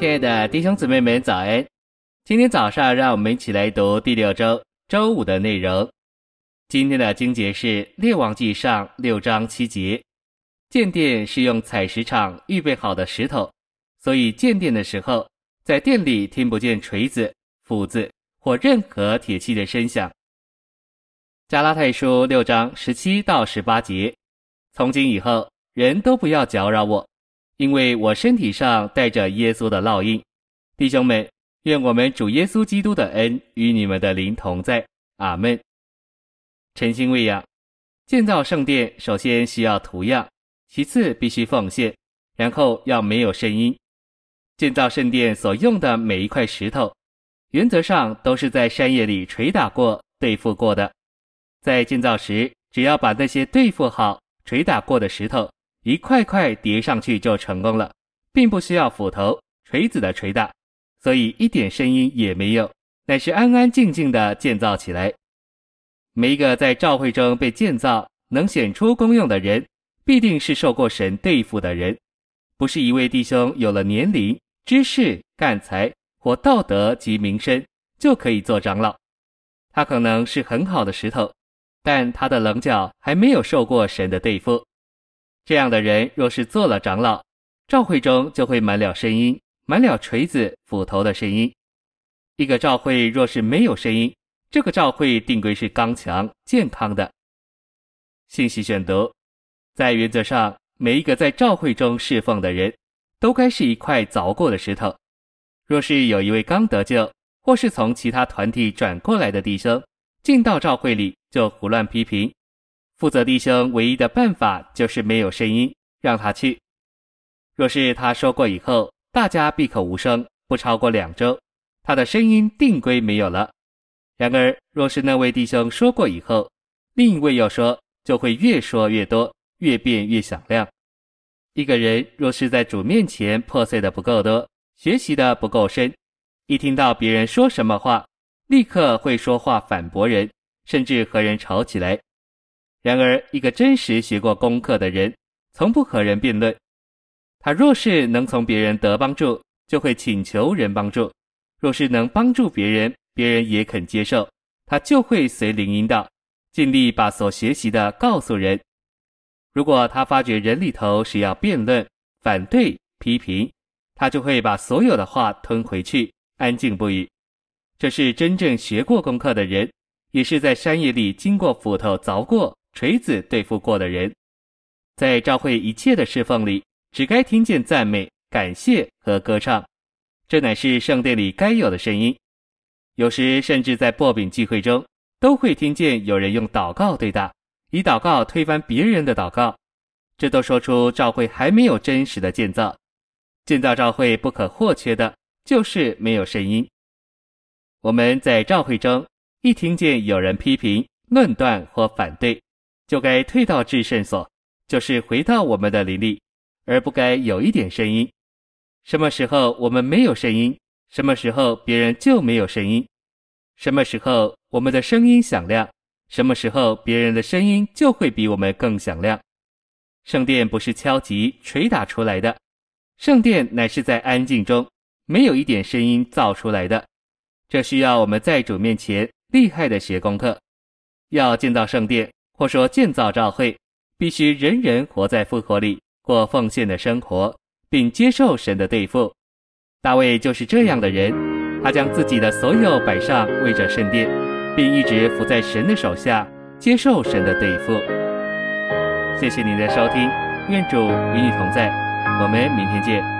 亲爱的弟兄姊妹们，早安！今天早上，让我们一起来读第六周周五的内容。今天的经节是《列王记上》六章七节。建殿是用采石场预备好的石头，所以建殿的时候，在殿里听不见锤子、斧子或任何铁器的声响。加拉太书六章十七到十八节。从今以后，人都不要搅扰我。因为我身体上带着耶稣的烙印，弟兄们，愿我们主耶稣基督的恩与你们的灵同在。阿门。诚心喂养，建造圣殿首先需要图样，其次必须奉献，然后要没有声音。建造圣殿所用的每一块石头，原则上都是在山野里捶打过、对付过的。在建造时，只要把那些对付好、捶打过的石头。一块块叠上去就成功了，并不需要斧头、锤子的锤打，所以一点声音也没有，乃是安安静静的建造起来。每一个在教会中被建造、能显出功用的人，必定是受过神对付的人，不是一位弟兄有了年龄、知识、干才或道德及名声就可以做长老。他可能是很好的石头，但他的棱角还没有受过神的对付。这样的人若是做了长老，教会中就会满了声音，满了锤子、斧头的声音。一个教会若是没有声音，这个教会定归是刚强、健康的。信息选读，在原则上，每一个在教会中侍奉的人，都该是一块凿过的石头。若是有一位刚得救，或是从其他团体转过来的弟兄，进到教会里就胡乱批评。负责弟兄唯一的办法就是没有声音，让他去。若是他说过以后，大家闭口无声，不超过两周，他的声音定归没有了。然而，若是那位弟兄说过以后，另一位又说，就会越说越多，越变越响亮。一个人若是在主面前破碎的不够多，学习的不够深，一听到别人说什么话，立刻会说话反驳人，甚至和人吵起来。然而，一个真实学过功课的人，从不和人辩论。他若是能从别人得帮助，就会请求人帮助；若是能帮助别人，别人也肯接受，他就会随灵引导，尽力把所学习的告诉人。如果他发觉人里头是要辩论、反对、批评，他就会把所有的话吞回去，安静不语。这是真正学过功课的人，也是在山野里经过斧头凿过。锤子对付过的人，在教会一切的侍奉里，只该听见赞美、感谢和歌唱，这乃是圣殿里该有的声音。有时甚至在擘饼聚会中，都会听见有人用祷告对答，以祷告推翻别人的祷告，这都说出教会还没有真实的建造。建造教会不可或缺的就是没有声音。我们在教会中一听见有人批评、论断或反对，就该退到至圣所，就是回到我们的灵里，而不该有一点声音。什么时候我们没有声音，什么时候别人就没有声音；什么时候我们的声音响亮，什么时候别人的声音就会比我们更响亮。圣殿不是敲击、锤打出来的，圣殿乃是在安静中，没有一点声音造出来的。这需要我们在主面前厉害的学功课，要建造圣殿。或说建造教会，必须人人活在复活里，过奉献的生活，并接受神的对付。大卫就是这样的人，他将自己的所有摆上为着圣殿，并一直伏在神的手下，接受神的对付。谢谢您的收听，愿主与你同在，我们明天见。